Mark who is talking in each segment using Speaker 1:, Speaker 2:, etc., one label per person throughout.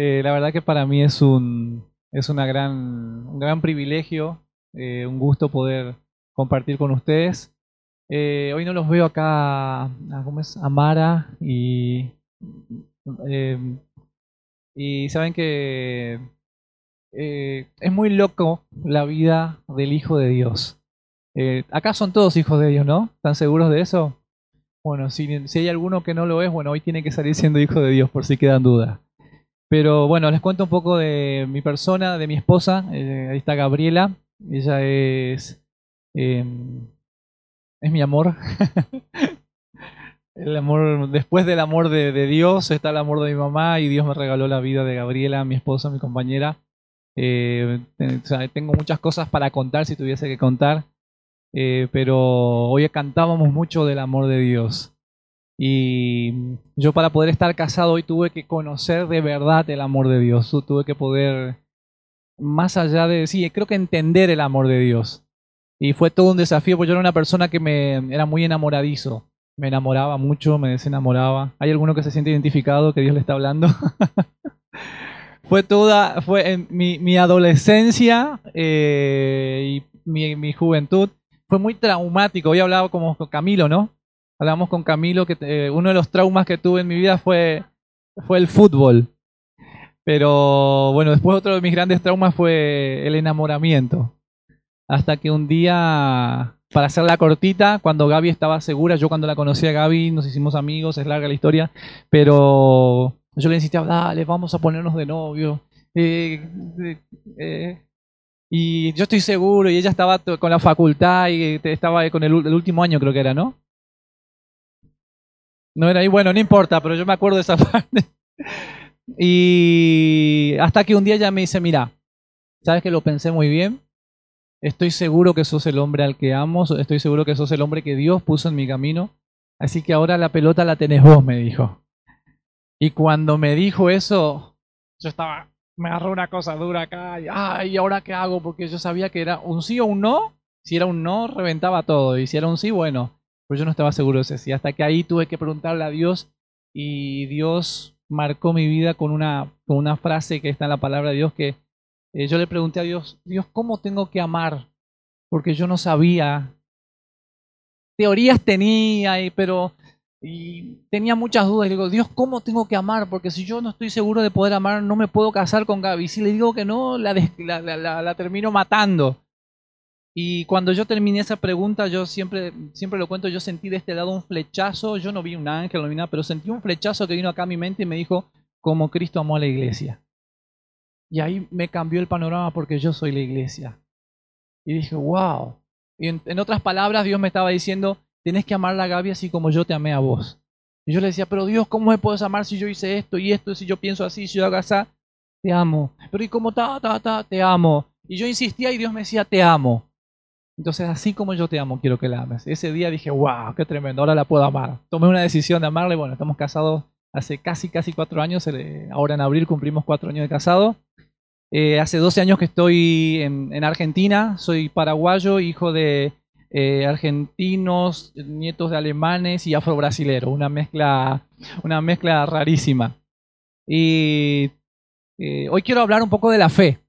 Speaker 1: Eh, la verdad que para mí es un, es una gran, un gran privilegio, eh, un gusto poder compartir con ustedes. Eh, hoy no los veo acá, a, ¿cómo es? Amara y, y saben que es muy loco la vida del Hijo de Dios. acá son todos hijos de Dios, ¿no? ¿Están seguros de eso? Bueno, si, si, hay alguno que no lo es, bueno, hoy tiene que salir siendo hijo de Dios, por si quedan dudas. Pero bueno, les cuento un poco de mi persona, de mi esposa. Eh, ahí está Gabriela. Ella es, em, es mi amor. el amor, después del amor de, Dios está el amor de mi mamá y Dios me regaló la vida de Gabriela, mi esposa, mi compañera. Eh, tengo muchas cosas para contar si tuviese que contar, eh, pero hoy cantábamos mucho del amor de Dios. Y yo para poder estar casado hoy tuve que conocer de verdad el amor de Dios. Tuve que poder, más allá de, sí, creo que entender el amor de Dios. Y fue todo un desafío, porque yo era una persona que me era muy enamoradizo. Me enamoraba mucho, me desenamoraba. ¿Hay alguno que se siente identificado que Dios le está hablando? fue toda, fue mi, mi adolescencia eh, y mi, mi juventud. Fue muy traumático. Hoy hablaba como Camilo, ¿no? Hablamos con Camilo que eh, uno de los traumas que tuve en mi vida fue, fue el fútbol. Pero bueno, después otro de mis grandes traumas fue el enamoramiento. Hasta que un día, para hacer la cortita, cuando Gaby estaba segura, yo cuando la conocí a Gaby nos hicimos amigos, es larga la historia, pero yo le insistía, dale, vamos a ponernos de novio. Eh, eh, y yo estoy seguro, y ella estaba con la facultad y estaba con el último año creo que era, ¿no? No era ahí, bueno, no importa, pero yo me acuerdo de esa parte. Y hasta que un día ella me dice, mira, sabes que lo pensé muy bien, estoy seguro que sos el hombre al que amo, estoy seguro que sos el hombre que Dios puso en mi camino, así que ahora la pelota la tenés vos, me dijo. Y cuando me dijo eso, yo estaba, me agarró una cosa dura acá, y, ay, ¿y ahora qué hago? Porque yo sabía que era un sí o un no, si era un no, reventaba todo, y si era un sí, bueno, pero yo no estaba seguro de sí. Hasta que ahí tuve que preguntarle a Dios y Dios marcó mi vida con una, frase que está en la palabra de Dios que eh, yo le pregunté a Dios, Dios, ¿cómo tengo que amar? Porque yo no sabía. Teorías tenía, pero y tenía muchas dudas. Y digo, Dios, ¿cómo tengo que amar? Porque si yo no estoy seguro de poder amar, no me puedo casar con Gaby. Si le digo que no, la termino matando. Y cuando yo terminé esa pregunta, yo siempre, siempre lo cuento, yo sentí de este lado un flechazo, yo no vi un ángel, no vi nada, pero sentí un flechazo que vino acá a mi mente y me dijo, como Cristo amó a la iglesia. Y ahí me cambió el panorama porque yo soy la iglesia. Y dije, wow. Y en, otras palabras, Dios me estaba diciendo, tenés que amar a Gaby así como yo te amé a vos. Y yo le decía, pero Dios, ¿cómo me puedes amar si yo hice esto y esto, si yo pienso así, si yo hago así? Te amo. Pero ¿y cómo ta, ta, ta? Te amo. Y yo insistía y Dios me decía, te amo. Entonces, así como yo te amo, quiero que la ames. Ese día dije, wow, qué tremendo, ahora la puedo amar. Tomé una decisión de amarle. Bueno, estamos casados hace casi, casi cuatro años. Ahora en abril cumplimos cuatro años de casado. Eh, hace 12 años que estoy en, Argentina. Soy paraguayo, hijo de eh, argentinos, nietos de alemanes y afrobrasileros. Una mezcla, una mezcla rarísima. Y eh, hoy quiero hablar un poco de la fe.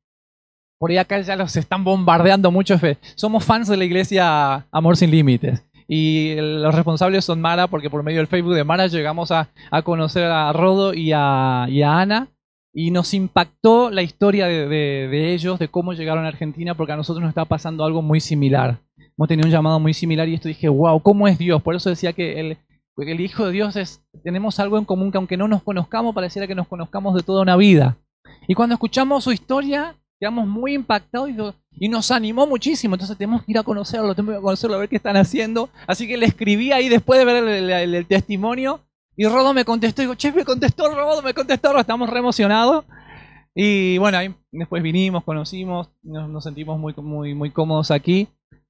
Speaker 1: Por ahí acá ya los están bombardeando mucho. Somos fans de la iglesia Amor Sin Límites. Y los responsables son Mara, porque por medio del Facebook de Mara llegamos a, conocer a Rodo y a, Ana. Y nos impactó la historia de, ellos, de cómo llegaron a Argentina, porque a nosotros nos está pasando algo muy similar. Hemos tenido un llamado muy similar y esto dije, wow, ¿cómo es Dios? Por eso decía que el, el Hijo de Dios es, tenemos algo en común que aunque no nos conozcamos, pareciera que nos conozcamos de toda una vida. Y cuando escuchamos su historia, quedamos muy impactados y, nos animó muchísimo. Entonces tenemos que ir a conocerlo, tenemos que a conocerlo, a ver qué están haciendo. Así que le escribí ahí después de ver el, testimonio. Y Rodo me contestó, digo, che, me contestó Rodo, me contestó Rodo, estamos re emocionados. Y bueno, ahí después vinimos, conocimos, nos, sentimos muy, muy, muy cómodos aquí.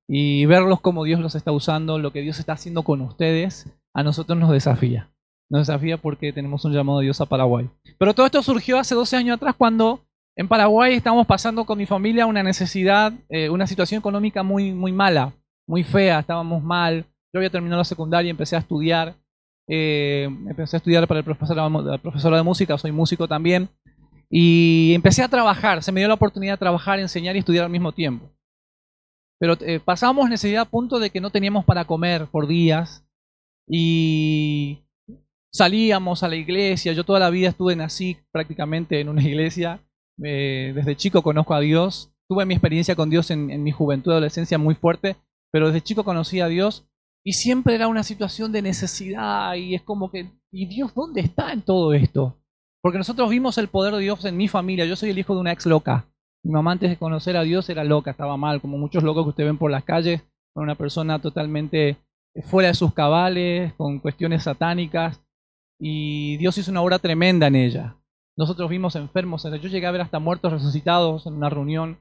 Speaker 1: Y verlos como Dios los está usando, lo que Dios está haciendo con ustedes, a nosotros nos desafía. Nos desafía porque tenemos un llamado de Dios a Paraguay. Pero todo esto surgió hace 12 años atrás cuando en Paraguay estamos pasando con mi familia una necesidad, eh, una situación económica muy, muy mala, muy fea, estábamos mal. Yo había terminado la secundaria y empecé a estudiar. Eh, empecé a estudiar para el profesor, la profesora de música, soy músico también. Y empecé a trabajar, se me dio la oportunidad de trabajar, enseñar y estudiar al mismo tiempo. Pero eh, pasamos necesidad a punto de que no teníamos para comer por días y salíamos a la iglesia. Yo toda la vida estuve nací prácticamente en una iglesia. Eh, desde chico conozco a Dios. Tuve mi experiencia con Dios en, mi juventud adolescencia muy fuerte, pero desde chico conocí a Dios y siempre era una situación de necesidad y es como que, ¿y Dios dónde está en todo esto? Porque nosotros vimos el poder de Dios en mi familia. Yo soy el hijo de una ex loca. Mi mamá antes de conocer a Dios era loca, estaba mal, como muchos locos que usted ven por las calles, era una persona totalmente fuera de sus cabales, con cuestiones satánicas. Y Dios hizo una obra tremenda en ella. Nosotros vimos enfermos, yo llegué a ver hasta muertos resucitados en una reunión.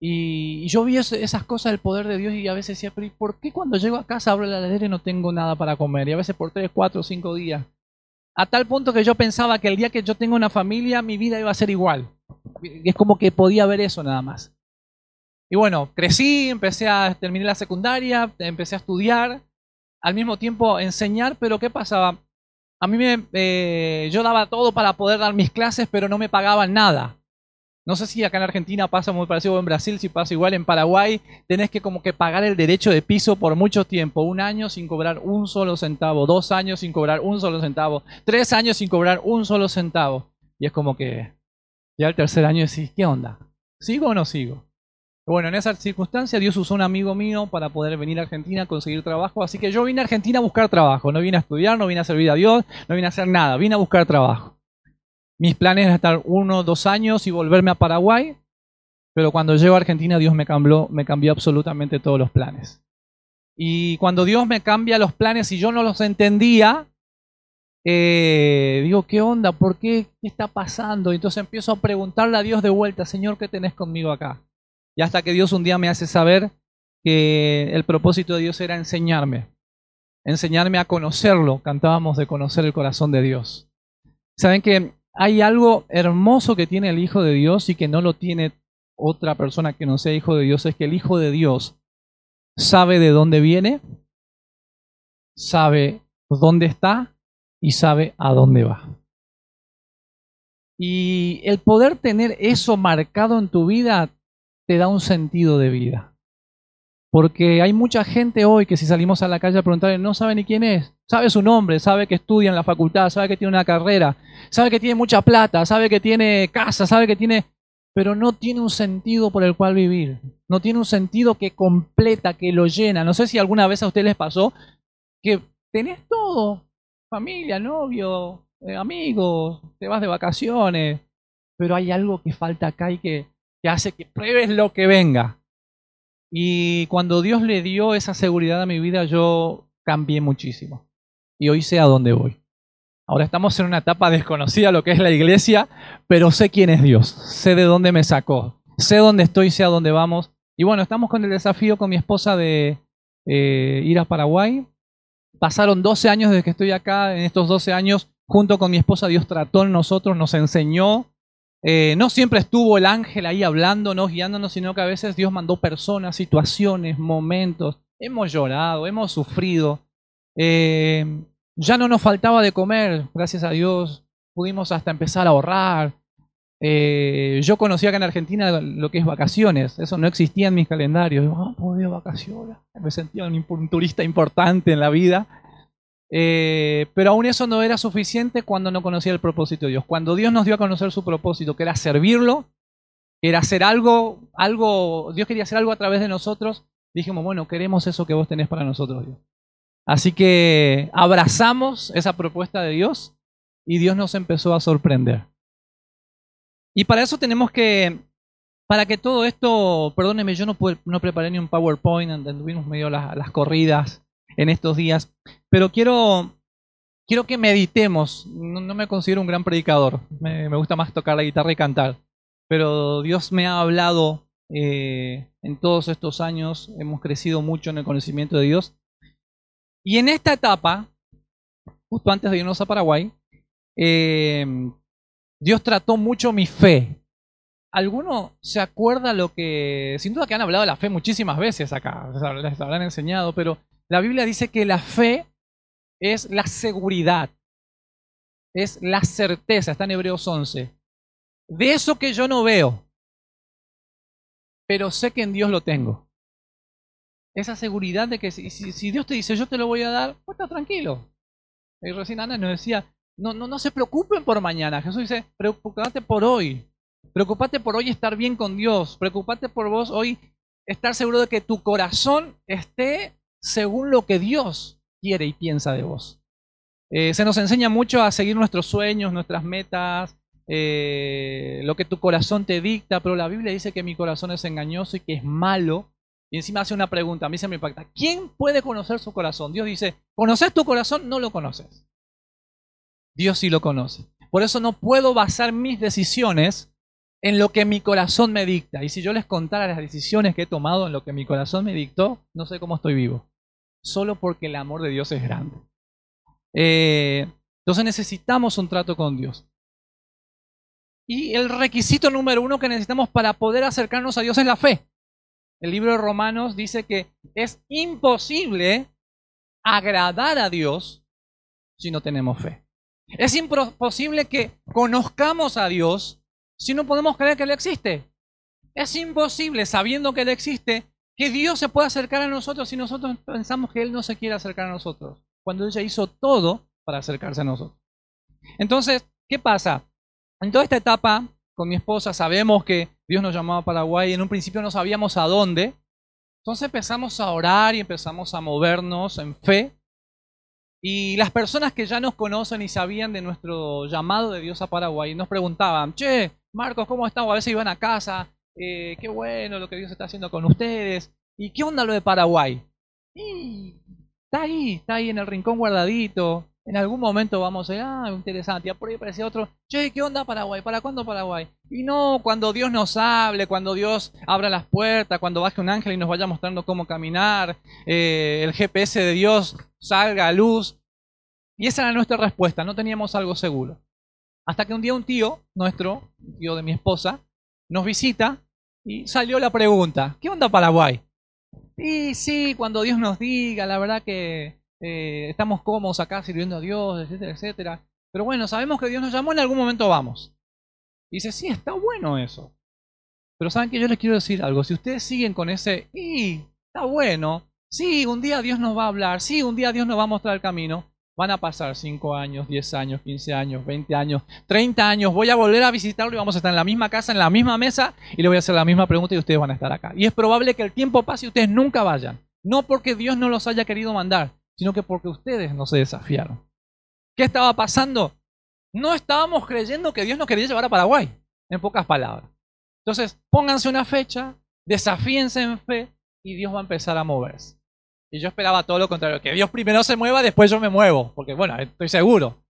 Speaker 1: Y, yo vi esas cosas del poder de Dios y a veces decía, pero ¿por qué cuando llego a casa abro la heladera y no tengo nada para comer? Y a veces por tres, cuatro, cinco días. A tal punto que yo pensaba que el día que yo tenga una familia, mi vida iba a ser igual. Es como que podía ver eso nada más. Y bueno, crecí, empecé a terminar la secundaria, empecé a estudiar, al mismo tiempo enseñar, pero ¿qué pasaba? A mí me, eh, yo daba todo para poder dar mis clases, pero no me pagaban nada. No sé si acá en Argentina pasa muy parecido o en Brasil, si pasa igual en Paraguay, tenés que como que pagar el derecho de piso por mucho tiempo, un año sin cobrar un solo centavo, dos años sin cobrar un solo centavo, tres años sin cobrar un solo centavo. Y es como que ya el tercer año decís, ¿qué onda? ¿Sigo o no sigo? Bueno, en esa circunstancia Dios usó un amigo mío para poder venir a Argentina a conseguir trabajo, así que yo vine a Argentina a buscar trabajo, no vine a estudiar, no vine a servir a Dios, no vine a hacer nada, vine a buscar trabajo. Mis planes eran estar uno, dos años y volverme a Paraguay, pero cuando llego a Argentina Dios me cambió, me cambió absolutamente todos los planes. Y cuando Dios me cambia los planes y yo no los entendía, eh, digo, ¿qué onda? ¿Por qué? ¿Qué está pasando? Entonces empiezo a preguntarle a Dios de vuelta, Señor, ¿qué tenés conmigo acá? Y hasta que Dios un día me hace saber que el propósito de Dios era enseñarme, enseñarme a conocerlo. Cantábamos de conocer el corazón de Dios. Saben que hay algo hermoso que tiene el Hijo de Dios y que no lo tiene otra persona que no sea Hijo de Dios, es que el Hijo de Dios sabe de dónde viene, sabe dónde está y sabe a dónde va. Y el poder tener eso marcado en tu vida te da un sentido de vida. Porque hay mucha gente hoy que si salimos a la calle a preguntarle no sabe ni quién es. Sabe su nombre, sabe que estudia en la facultad, sabe que tiene una carrera, sabe que tiene mucha plata, sabe que tiene casa, sabe que tiene... Pero no tiene un sentido por el cual vivir. No tiene un sentido que completa, que lo llena. No sé si alguna vez a ustedes les pasó que tenés todo. Familia, novio, eh, amigos, te vas de vacaciones. Pero hay algo que falta acá y que, que hace que pruebes lo que venga. Y cuando Dios le dio esa seguridad a mi vida, yo cambié muchísimo. Y hoy sé a dónde voy. Ahora estamos en una etapa desconocida, lo que es la iglesia, pero sé quién es Dios, sé de dónde me sacó, sé dónde estoy, sé a dónde vamos. Y bueno, estamos con el desafío con mi esposa de eh, ir a Paraguay. Pasaron 12 años desde que estoy acá, en estos 12 años, junto con mi esposa, Dios trató en nosotros, nos enseñó, eh, no siempre estuvo el ángel ahí hablándonos, guiándonos, sino que a veces Dios mandó personas, situaciones, momentos. Hemos llorado, hemos sufrido. Eh, ya no nos faltaba de comer, gracias a Dios. Pudimos hasta empezar a ahorrar. Eh, yo conocía acá en Argentina lo que es vacaciones. Eso no existía en mis calendarios. Ah. Me sentía un turista importante en la vida. Eh, pero aún eso no era suficiente cuando no conocía el propósito de Dios. Cuando Dios nos dio a conocer su propósito, que era servirlo, era hacer algo, algo, Dios quería hacer algo a través de nosotros, dijimos, bueno, queremos eso que vos tenés para nosotros, Dios. Así que abrazamos esa propuesta de Dios y Dios nos empezó a sorprender. Y para eso tenemos que, para que todo esto, perdóneme, yo no, no preparé ni un PowerPoint, anduvimos medio las, las corridas en estos días. Pero quiero, quiero que meditemos. No, me considero un gran predicador. Me, gusta más tocar la guitarra y cantar. Pero Dios me ha hablado eh, en todos estos años. Hemos crecido mucho en el conocimiento de Dios. Y en esta etapa, justo antes de irnos a Paraguay, eh, Dios trató mucho mi fe. ¿Alguno se acuerda lo que... Sin duda que han hablado de la fe muchísimas veces acá, les habrán enseñado, pero la Biblia dice que la fe es la seguridad, es la certeza, está en Hebreos 11. de eso que yo no veo, pero sé que en Dios lo tengo. Esa seguridad de que si, Dios te dice yo te lo voy a dar, pues está tranquilo. Y recién nos decía, no, no, no se preocupen por mañana. Jesús dice, preocupate por hoy. Preocupate por hoy estar bien con Dios. Preocupate por vos hoy estar seguro de que tu corazón esté según lo que Dios quiere y piensa de vos. Eh, se nos enseña mucho a seguir nuestros sueños, nuestras metas, eh, lo que tu corazón te dicta, pero la Biblia dice que mi corazón es engañoso y que es malo. Y encima hace una pregunta, a mí se me impacta. ¿Quién puede conocer su corazón? Dios dice, ¿conoces tu corazón? No lo conoces. Dios sí lo conoce. Por eso no puedo basar mis decisiones en lo que mi corazón me dicta. Y si yo les contara las decisiones que he tomado en lo que mi corazón me dictó, no sé cómo estoy vivo. Solo porque el amor de Dios es grande. Eh, entonces necesitamos un trato con Dios. Y el requisito número uno que necesitamos para poder acercarnos a Dios es la fe. El libro de Romanos dice que es imposible agradar a Dios si no tenemos fe. Es imposible que conozcamos a Dios si no podemos creer que Él existe. Es imposible, sabiendo que Él existe, que Dios se pueda acercar a nosotros si nosotros pensamos que Él no se quiere acercar a nosotros, cuando Él ya hizo todo para acercarse a nosotros. Entonces, ¿qué pasa? En toda esta etapa, con mi esposa, sabemos que Dios nos llamaba a Paraguay. En un principio no sabíamos a dónde. Entonces empezamos a orar y empezamos a movernos en fe. Y las personas que ya nos conocen y sabían de nuestro llamado de Dios a Paraguay nos preguntaban, che, Marcos, ¿cómo estamos? A veces iban a casa, eh, qué bueno lo que Dios está haciendo con ustedes. ¿Y qué onda lo de Paraguay? Y está ahí, está ahí en el rincón guardadito. En algún momento vamos a decir, ah, interesante. Y por ahí aparece otro, che, ¿qué onda Paraguay? ¿Para cuándo Paraguay? Y no, cuando Dios nos hable, cuando Dios abra las puertas, cuando baje un ángel y nos vaya mostrando cómo caminar, eh, el GPS de Dios salga a luz. Y esa era nuestra respuesta, no teníamos algo seguro. Hasta que un día un tío, nuestro, tío de mi esposa, nos visita y salió la pregunta, ¿qué onda Paraguay? Y sí, cuando Dios nos diga, la verdad que eh, estamos cómodos acá sirviendo a Dios, etcétera, etcétera. Pero bueno, sabemos que Dios nos llamó, en algún momento vamos. Y dice, sí, está bueno eso. Pero saben que yo les quiero decir algo, si ustedes siguen con ese, y está bueno, sí, un día Dios nos va a hablar, sí, un día Dios nos va a mostrar el camino, van a pasar 5 años, 10 años, 15 años, 20 años, 30 años, voy a volver a visitarlo y vamos a estar en la misma casa, en la misma mesa, y le voy a hacer la misma pregunta y ustedes van a estar acá. Y es probable que el tiempo pase y ustedes nunca vayan. No porque Dios no los haya querido mandar, sino que porque ustedes no se desafiaron. ¿Qué estaba pasando? No estábamos creyendo que Dios nos quería llevar a Paraguay, en pocas palabras. Entonces, pónganse una fecha, desafíense en fe y Dios va a empezar a moverse. Y yo esperaba todo lo contrario, que Dios primero se mueva, después yo me muevo, porque bueno, estoy seguro.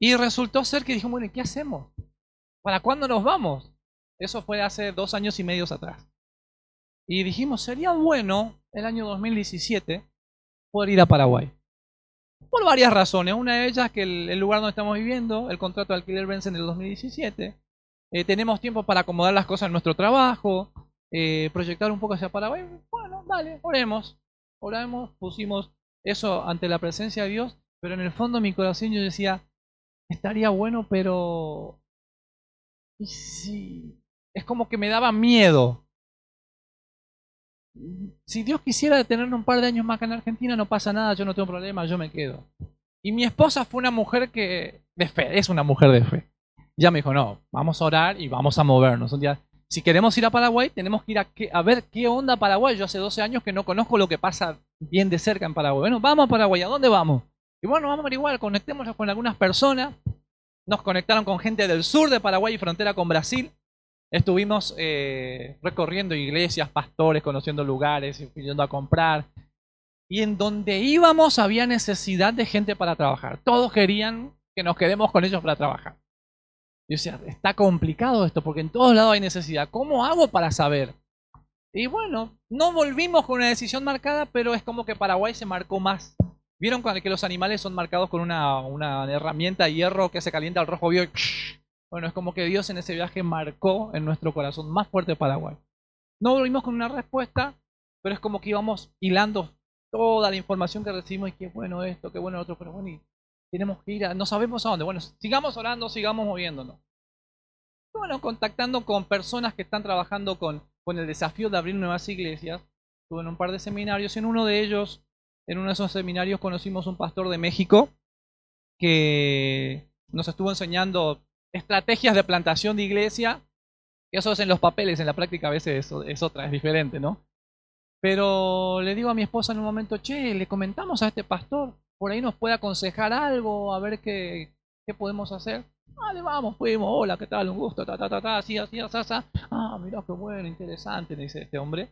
Speaker 1: Y resultó ser que dijimos, bueno, ¿qué hacemos? ¿Para cuándo nos vamos? Eso fue hace dos años y medio atrás. Y dijimos, sería bueno el año 2017 poder ir a Paraguay. Por varias razones. Una de ellas que el, lugar donde estamos viviendo, el contrato de alquiler vence en el 2017. Eh, tenemos tiempo para acomodar las cosas en nuestro trabajo, eh, proyectar un poco hacia Paraguay. Bueno, dale, oremos. Oremos, pusimos eso ante la presencia de Dios, pero en el fondo de mi corazón yo decía, estaría bueno, pero... ¿Y si? Es como que me daba miedo si Dios quisiera detenernos un par de años más acá en Argentina, no pasa nada, yo no tengo problema, yo me quedo. Y mi esposa fue una mujer que, de fe, es una mujer de fe. Ya me dijo, no, vamos a orar y vamos a movernos. Un día, si queremos ir a Paraguay, tenemos que ir a, a, ver qué onda Paraguay. Yo hace 12 años que no conozco lo que pasa bien de cerca en Paraguay. Bueno, vamos a Paraguay, ¿a dónde vamos? Y bueno, vamos a igual, conectémonos con algunas personas. Nos conectaron con gente del sur de Paraguay y frontera con Brasil. Estuvimos eh, recorriendo iglesias, pastores, conociendo lugares, yendo a comprar. Y en donde íbamos había necesidad de gente para trabajar. Todos querían que nos quedemos con ellos para trabajar. Yo decía, está complicado esto porque en todos lados hay necesidad. ¿Cómo hago para saber? Y bueno, no volvimos con una decisión marcada, pero es como que Paraguay se marcó más. ¿Vieron que los animales son marcados con una, una herramienta de hierro que se calienta al rojo vivo bueno, es como que Dios en ese viaje marcó en nuestro corazón más fuerte Paraguay. No volvimos con una respuesta, pero es como que íbamos hilando toda la información que recibimos y qué bueno esto, qué bueno otro, pero bueno, y tenemos que ir a, no sabemos a dónde. Bueno, sigamos orando, sigamos moviéndonos. bueno, contactando con personas que están trabajando con, con el desafío de abrir nuevas iglesias. Estuve en un par de seminarios y en uno de ellos, en uno de esos seminarios, conocimos un pastor de México que nos estuvo enseñando estrategias de plantación de iglesia. Eso es en los papeles, en la práctica a veces es, otra, es diferente, ¿no? Pero le digo a mi esposa en un momento, che, le comentamos a este pastor, por ahí nos puede aconsejar algo, a ver qué, qué podemos hacer. Vale, vamos, fuimos, hola, ¿qué tal? Un gusto, ta, ta, ta, ta, así, así, así, así. Ah, mira qué bueno, interesante, me dice este hombre.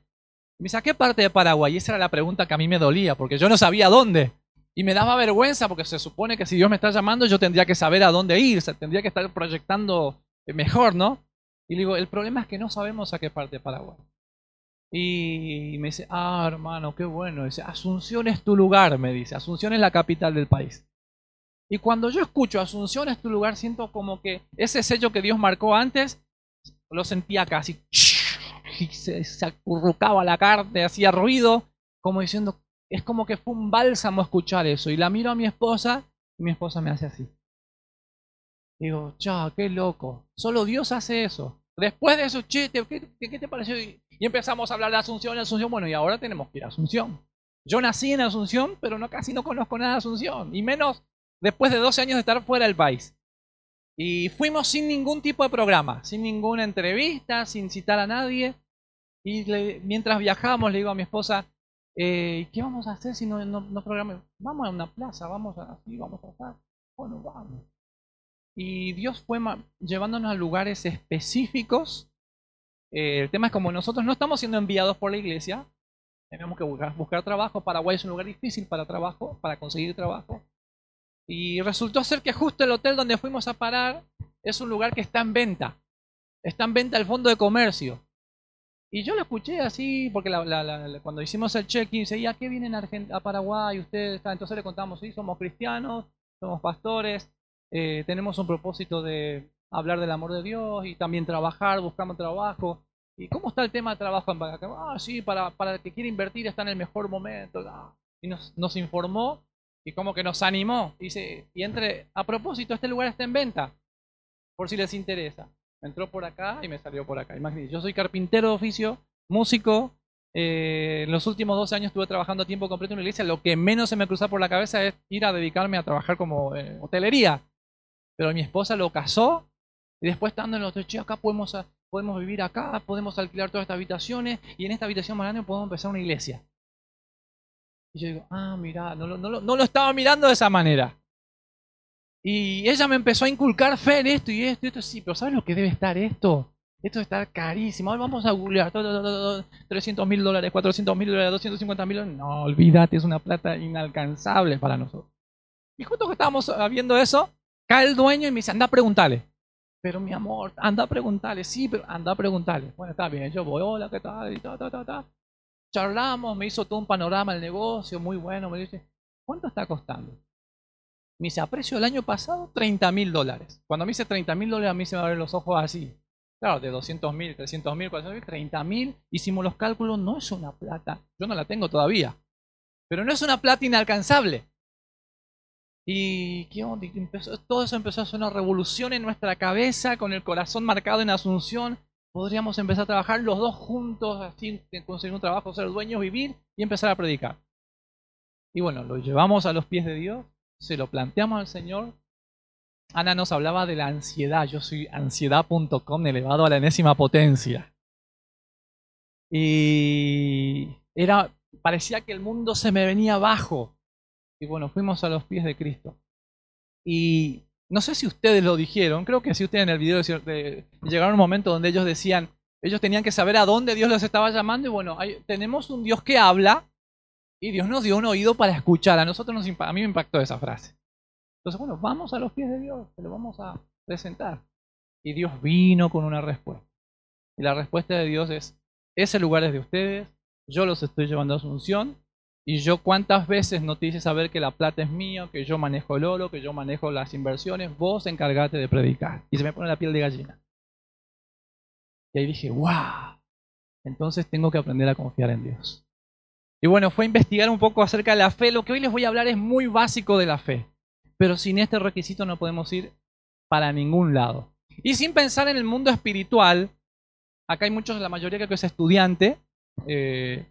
Speaker 1: Me dice, ¿a qué parte de Paraguay? Y esa era la pregunta que a mí me dolía, porque yo no sabía dónde. Y me daba vergüenza porque se supone que si Dios me está llamando yo tendría que saber a dónde ir, o tendría que estar proyectando mejor, ¿no? Y le digo, el problema es que no sabemos a qué parte de Paraguay. Y me dice, ah, hermano, qué bueno. Dice, Asunción es tu lugar, me dice. Asunción es la capital del país. Y cuando yo escucho Asunción es tu lugar, siento como que ese sello que Dios marcó antes, lo sentía casi. Y se, se acurrucaba la carne, hacía ruido, como diciendo, es como que fue un bálsamo escuchar eso. Y la miro a mi esposa y mi esposa me hace así. Digo, cha, qué loco. Solo Dios hace eso. Después de eso, che, ¿qué, te pareció? Empezamos a hablar de Asunción, Asunción. Bueno, y ahora tenemos que ir a Asunción. Yo nací en Asunción, pero no, casi no conozco nada de Asunción. Y menos después de 12 años de estar fuera del país. Y fuimos sin ningún tipo de programa, sin ninguna entrevista, sin citar a nadie. Y mientras viajábamos, le digo a mi esposa, eh, ¿Qué vamos a hacer si no, no, programamos? Vamos a una plaza, vamos a así, vamos a estar. Bueno, vamos. Y Dios fue llevándonos a lugares específicos. Eh, el tema es como nosotros no estamos siendo enviados por la iglesia, tenemos que buscar, buscar trabajo. Paraguay es un lugar difícil para trabajo, para conseguir trabajo. Y resultó ser que justo el hotel donde fuimos a parar es un lugar que está en venta. Está en venta el fondo de comercio. Y yo lo escuché así, porque cuando hicimos el check-in, dice, ¿a qué vienen a, a Paraguay? Ustedes, entonces le contamos, sí, somos cristianos, somos pastores, eh, tenemos un propósito de hablar del amor de Dios y también trabajar, buscamos trabajo. ¿Y cómo está el tema de trabajo en? Ah, sí, para, para el que quiere invertir está en el mejor momento. Y nos, nos informó y como que nos animó. Dice, y entre, a propósito, este lugar está en venta, por si les interesa entró por acá y me salió por acá. Imagínense, yo soy carpintero de oficio, músico. Eh, en los últimos 12 años estuve trabajando a tiempo completo en una iglesia. Lo que menos se me cruza por la cabeza es ir a dedicarme a trabajar como eh, hotelería. Pero mi esposa lo casó y después estando en los che, acá podemos, podemos vivir acá, podemos alquilar todas estas habitaciones y en esta habitación más grande podemos empezar una iglesia. Y yo digo, ah, mira, no, no, no lo estaba mirando de esa manera. Y ella me empezó a inculcar fe en esto y esto y esto. Sí, pero ¿sabes lo que debe estar esto? Esto debe estar carísimo. Vamos a googlear. 300 mil dólares, 400 mil dólares, 250 mil dólares. No, olvídate, es una plata inalcanzable para nosotros. Y justo que estábamos viendo eso, cae el dueño y me dice, anda a preguntarle. Pero mi amor, anda a preguntarle. Sí, pero anda a preguntarle. Bueno, está bien, yo voy, hola, ¿qué tal? Y ta, ta, ta, ta. Charlamos, me hizo todo un panorama del negocio, muy bueno. Me dice, ¿cuánto está costando? Me dice, a precio del año pasado, 30 mil dólares. Cuando me dice 30 mil dólares, a mí se me abren los ojos así. Claro, de 200 mil, 300 mil, 400 mil, 30 mil. Hicimos los cálculos, no es una plata. Yo no la tengo todavía. Pero no es una plata inalcanzable. Y ¿qué onda? todo eso empezó a hacer una revolución en nuestra cabeza, con el corazón marcado en Asunción. Podríamos empezar a trabajar los dos juntos, así conseguir un trabajo, ser dueños, vivir y empezar a predicar. Y bueno, lo llevamos a los pies de Dios se lo planteamos al Señor. Ana nos hablaba de la ansiedad. Yo soy ansiedad.com elevado a la enésima potencia. Y era, parecía que el mundo se me venía abajo. Y bueno, fuimos a los pies de Cristo. Y no sé si ustedes lo dijeron, creo que si ustedes en el video llegaron a un momento donde ellos decían, ellos tenían que saber a dónde Dios los estaba llamando y bueno, tenemos un Dios que habla, y Dios nos dio un oído para escuchar. A nosotros nos a mí me impactó esa frase. Entonces, bueno, vamos a los pies de Dios, se lo vamos a presentar. Y Dios vino con una respuesta. Y la respuesta de Dios es, ese lugar es de ustedes, yo los estoy llevando a Asunción, y yo cuántas veces no te hice saber que la plata es mía, que yo manejo el oro, que yo manejo las inversiones, vos encargate de predicar. Y se me pone la piel de gallina. Y ahí dije, wow, entonces tengo que aprender a confiar en Dios. Y bueno, fue a investigar un poco acerca de la fe. Lo que hoy les voy a hablar es muy básico de la fe. Pero sin este requisito no podemos ir para ningún lado. Y sin pensar en el mundo espiritual, acá hay muchos, la mayoría creo que es estudiante, eh,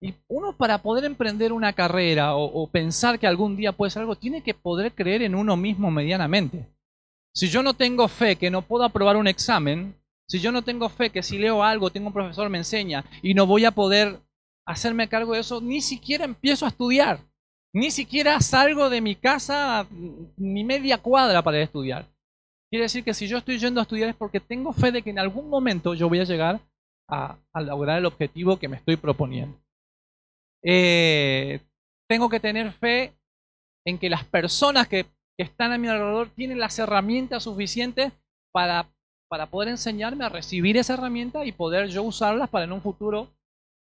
Speaker 1: y uno para poder emprender una carrera o, pensar que algún día puede ser algo, tiene que poder creer en uno mismo medianamente. Si yo no tengo fe que no puedo aprobar un examen, si yo no tengo fe que si leo algo, tengo un profesor me enseña y no voy a poder hacerme cargo de eso, ni siquiera empiezo a estudiar. Ni siquiera salgo de mi casa ni media cuadra para estudiar. Quiere decir que si yo estoy yendo a estudiar es porque tengo fe de que en algún momento yo voy a llegar a, lograr el objetivo que me estoy proponiendo. Eh, tengo que tener fe en que las personas que, están a mi alrededor tienen las herramientas suficientes para, para poder enseñarme a recibir esa herramienta y poder yo usarlas para en un futuro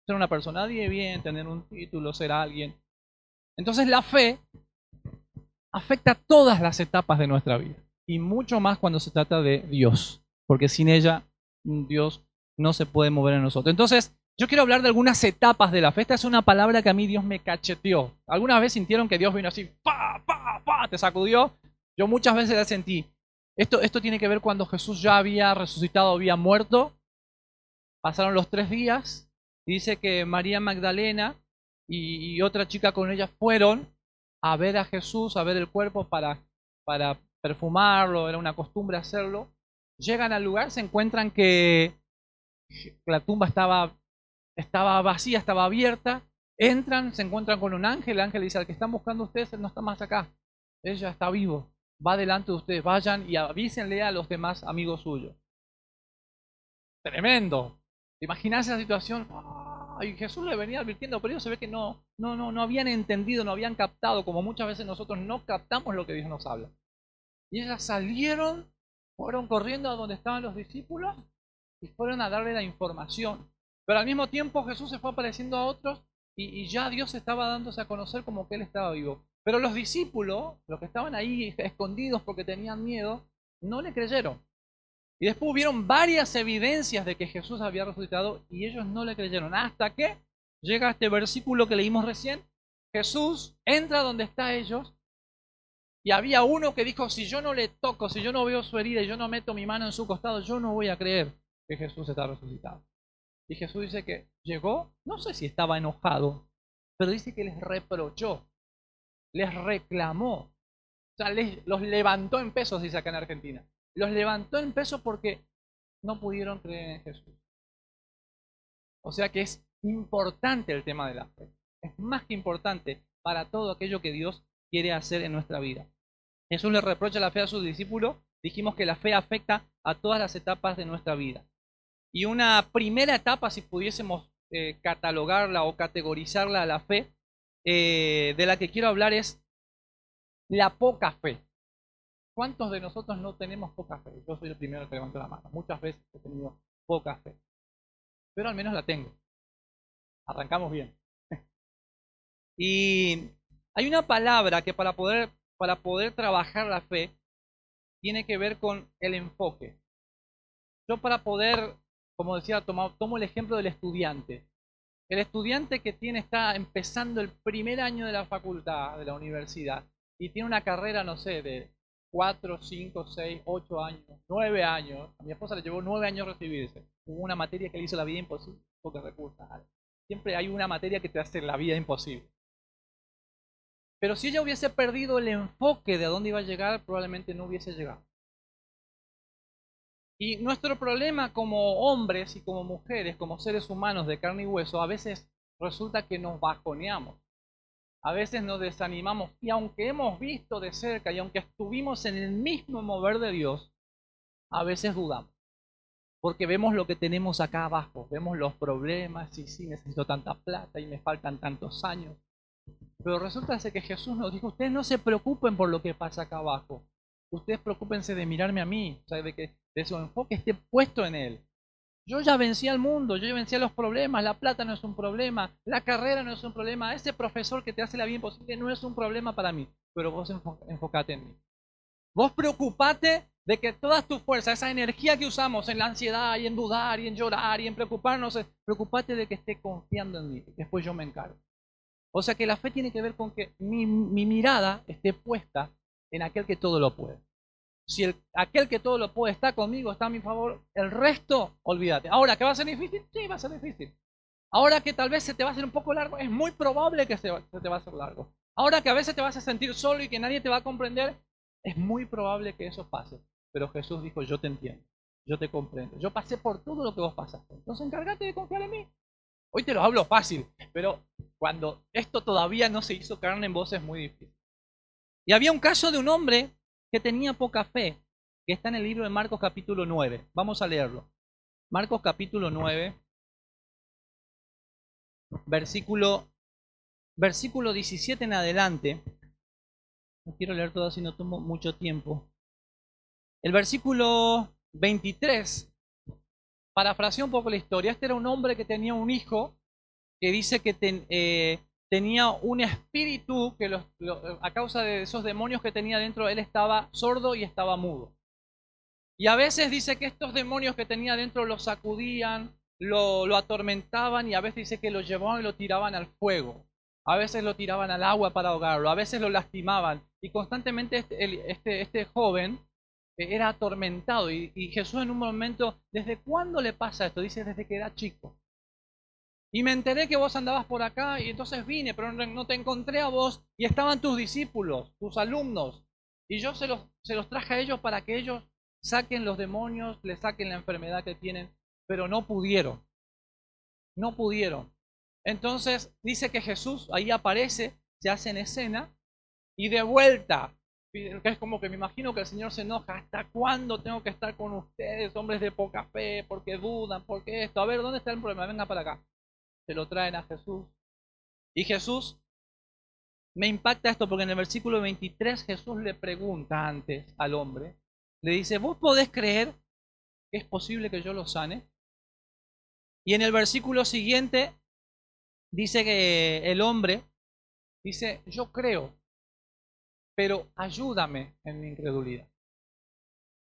Speaker 1: ser una persona de bien, tener un título, ser alguien. Entonces la fe afecta todas las etapas de nuestra vida y mucho más cuando se trata de Dios, porque sin ella Dios no se puede mover en nosotros. Entonces, yo quiero hablar de algunas etapas de la fe. Esta es una palabra que a mí Dios me cacheteó. ¿Alguna vez sintieron que Dios vino así, pa, pa, pa, te sacudió? Yo muchas veces la sentí. Esto, esto tiene que ver cuando Jesús ya había resucitado, había muerto. Pasaron los tres días. dice que María Magdalena y, otra chica con ella fueron a ver a Jesús, a ver el cuerpo para, para perfumarlo, era una costumbre hacerlo. Llegan al lugar, se encuentran que la tumba estaba, estaba vacía, estaba abierta. Entran, se encuentran con un ángel. El ángel dice: Al que están buscando ustedes, él no está más acá. Ella está vivo. Va delante de ustedes. Vayan y avísenle a los demás amigos suyos. Tremendo. Imaginarse la situación? y Jesús le venía advirtiendo, pero ellos se ve que no, no, no, no habían entendido, no habían captado, como muchas veces nosotros no captamos lo que Dios nos habla. Y ellas salieron, fueron corriendo a donde estaban los discípulos y fueron a darle la información. Pero al mismo tiempo Jesús se fue apareciendo a otros y, ya Dios estaba dándose a conocer como que Él estaba vivo. Pero los discípulos, los que estaban ahí escondidos porque tenían miedo, no le creyeron. Y después hubieron varias evidencias de que Jesús había resucitado y ellos no le creyeron. Hasta que llega este versículo que leímos recién. Jesús entra donde está ellos y había uno que dijo, si yo no le toco, si yo no veo su herida y yo no meto mi mano en su costado, yo no voy a creer que Jesús está resucitado. Y Jesús dice que llegó, no sé si estaba enojado, pero dice que les reprochó, les reclamó, o sea, les, los levantó en pesos, dice acá en Argentina los levantó en peso porque no pudieron creer en Jesús. O sea que es importante el tema de la fe. Es más que importante para todo aquello que Dios quiere hacer en nuestra vida. Jesús le reprocha la fe a sus discípulos. Dijimos que la fe afecta a todas las etapas de nuestra vida. Y una primera etapa, si pudiésemos eh, catalogarla o categorizarla a la fe, eh, de la que quiero hablar es la poca fe. ¿Cuántos de nosotros no tenemos poca fe? Yo soy el primero que levanto la mano. Muchas veces he tenido poca fe. Pero al menos la tengo. Arrancamos bien. Y hay una palabra que para poder, para poder trabajar la fe tiene que ver con el enfoque. Yo para poder, como decía, tomo, el ejemplo del estudiante. El estudiante que tiene está empezando el primer año de la facultad, de la universidad, y tiene una carrera, no sé, de 4, 5, 6, 8 años, 9 años. A mi esposa le llevó 9 años recibirse. Hubo una materia que le hizo la vida imposible, porque recursos. Siempre hay una materia que te hace la vida imposible. Pero si ella hubiese perdido el enfoque de a dónde iba a llegar, probablemente no hubiese llegado. Y nuestro problema como hombres y como mujeres, como seres humanos de carne y hueso, a veces resulta que nos bajoneamos. A veces nos desanimamos y aunque hemos visto de cerca y aunque estuvimos en el mismo mover de Dios, a veces dudamos. Porque vemos lo que tenemos acá abajo, vemos los problemas y sí, necesito tanta plata y me faltan tantos años. Pero resulta que Jesús nos dijo, ustedes no se preocupen por lo que pasa acá abajo. Ustedes preocupense de mirarme a mí, o sea, de que de su enfoque esté puesto en Él. Yo ya vencí al mundo, yo ya vencí a los problemas, la plata no es un problema, la carrera no es un problema, ese profesor que te hace la vida imposible no es un problema para mí, pero vos enfocate en mí. Vos preocupate de que toda tu fuerza, esa energía que usamos en la ansiedad y en dudar y en llorar y en preocuparnos, preocupate de que esté confiando en mí, después yo me encargo. O sea que la fe tiene que ver con que mi mirada esté puesta en aquel que todo lo puede. si el, aquel que todo lo puede está conmigo, está a mi favor, el resto, olvídate. Ahora, ¿que va a ser difícil? Sí, va a ser difícil. Ahora que tal vez se te va a hacer un poco largo, es muy probable que se, se te va a hacer largo. Ahora que a veces te vas a sentir solo y que nadie te va a comprender, es muy probable que eso pase. Pero Jesús dijo, yo te entiendo, yo te comprendo, yo pasé por todo lo que vos pasaste. Entonces encárgate de confiar en mí. Hoy te lo hablo fácil, pero cuando esto todavía no se hizo carne en vos es muy difícil. Y había un caso de un hombre que tenía poca fe, que está en el libro de Marcos capítulo 9. Vamos a leerlo. Marcos capítulo 9, versículo, versículo 17 en adelante. No quiero leer todo así, no tomo mucho tiempo. El versículo 23 parafraseo un poco la historia. Este era un hombre que tenía un hijo que dice que eh, tenía un espíritu que a causa de esos demonios que tenía dentro, él estaba sordo y estaba mudo. Y a veces dice que estos demonios que tenía dentro lo sacudían, lo, atormentaban y a veces dice que lo llevaban y lo tiraban al fuego. A veces lo tiraban al agua para ahogarlo, a veces lo lastimaban. Y constantemente este, este, este joven era atormentado. Y, Jesús en un momento, ¿desde cuándo le pasa esto? Dice, desde que era chico. Y me enteré que vos andabas por acá y entonces vine, pero no te encontré a vos y estaban tus discípulos, tus alumnos. Y yo se los, se los traje a ellos para que ellos saquen los demonios, le saquen la enfermedad que tienen, pero no pudieron. No pudieron. Entonces dice que Jesús ahí aparece, se hace en escena y de vuelta es como que me imagino que el Señor se enoja. ¿Hasta cuándo tengo que estar con ustedes, hombres de poca fe? Porque dudan, porque esto. A ver, ¿dónde está el problema? Venga para acá. Se lo traen a Jesús. Y Jesús, me impacta esto porque en el versículo 23 Jesús le pregunta antes al hombre, le dice, ¿vos podés creer que es posible que yo lo sane? Y en el versículo siguiente dice que el hombre dice, yo creo, pero ayúdame en mi incredulidad.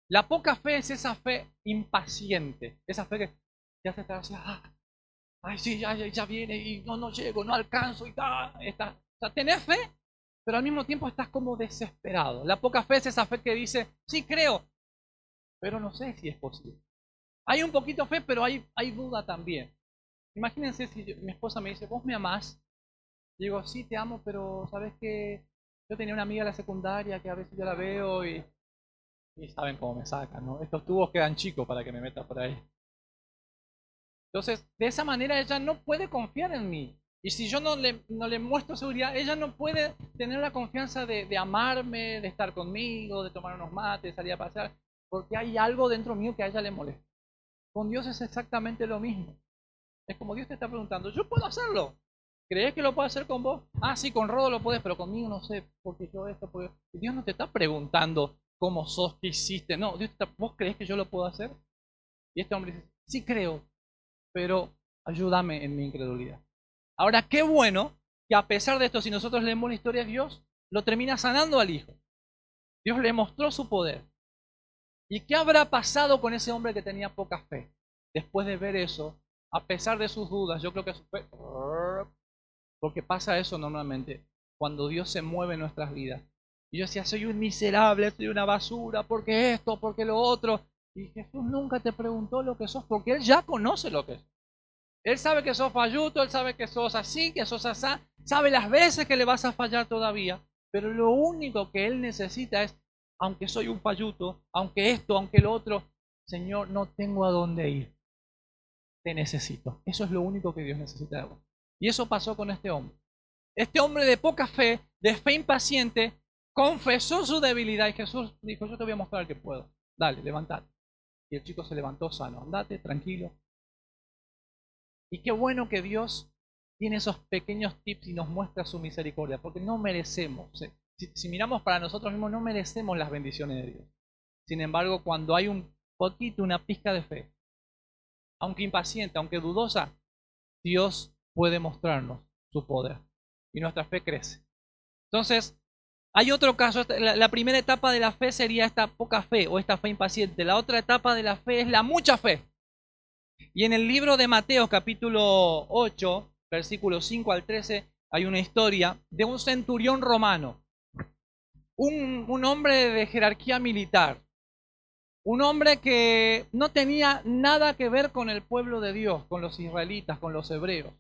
Speaker 1: La poca fe es esa fe impaciente, esa fe que ya se está así, ah, ay, sí, ya, ya, viene y no, no llego, no alcanzo y tal. Está. O sea, tenés fe, pero al mismo tiempo estás como desesperado. La poca fe es esa fe que dice, sí creo, pero no sé si es posible. Hay un poquito fe, pero hay, hay duda también. Imagínense si mi esposa me dice, vos me amás. Digo, sí, te amo, pero sabes que yo tenía una amiga en la secundaria que a veces yo la veo y, y saben cómo me sacan, ¿no? Estos tubos quedan chicos para que me meta por ahí. Entonces, de esa manera ella no puede confiar en mí. Y si yo no le, no le muestro seguridad, ella no puede tener la confianza de, de, amarme, de estar conmigo, de tomar unos mates, salir a pasear, porque hay algo dentro mío que a ella le molesta. Con Dios es exactamente lo mismo. Es como Dios te está preguntando, yo puedo hacerlo, ¿Crees que lo puedo hacer con vos? Ah, sí, con Rodo lo puedes, pero conmigo no sé, porque yo esto, porque... Dios no te está preguntando cómo sos, qué hiciste. No, Dios te está... ¿vos crees que yo lo puedo hacer? Y este hombre dice, sí creo, pero ayúdame en mi incredulidad. Ahora, qué bueno que a pesar de esto, si nosotros leemos la historia de Dios, lo termina sanando al hijo. Dios le mostró su poder. ¿Y qué habrá pasado con ese hombre que tenía poca fe? Después de ver eso, a pesar de sus dudas, yo creo que su fe porque pasa eso normalmente cuando Dios se mueve en nuestras vidas. Y yo decía, soy un miserable, soy una basura, porque esto, porque lo otro. Y Jesús nunca te preguntó lo que sos, porque Él ya conoce lo que es. Él sabe que sos falluto, Él sabe que sos así, que sos así, sabe las veces que le vas a fallar todavía. Pero lo único que Él necesita es, aunque soy un falluto, aunque esto, aunque lo otro, Señor, no tengo a dónde ir. Te necesito. Eso es lo único que Dios necesita de vos. Y eso pasó con este hombre. Este hombre de poca fe, de fe impaciente, confesó su debilidad y Jesús dijo, yo te voy a mostrar que puedo. Dale, levantate. Y el chico se levantó sano. Andate, tranquilo. Y qué bueno que Dios tiene esos pequeños tips y nos muestra su misericordia, porque no merecemos. Si, si miramos para nosotros mismos, no merecemos las bendiciones de Dios. Sin embargo, cuando hay un poquito, una pizca de fe, aunque impaciente, aunque dudosa, Dios puede mostrarnos su poder y nuestra fe crece. Entonces, hay otro caso, la, primera etapa de la fe sería esta poca fe o esta fe impaciente. La otra etapa de la fe es la mucha fe. Y en el libro de Mateo capítulo 8, versículos 5 al 13, hay una historia de un centurión romano. un, un hombre de jerarquía militar, un hombre que no tenía nada que ver con el pueblo de Dios, con los israelitas, con los hebreos.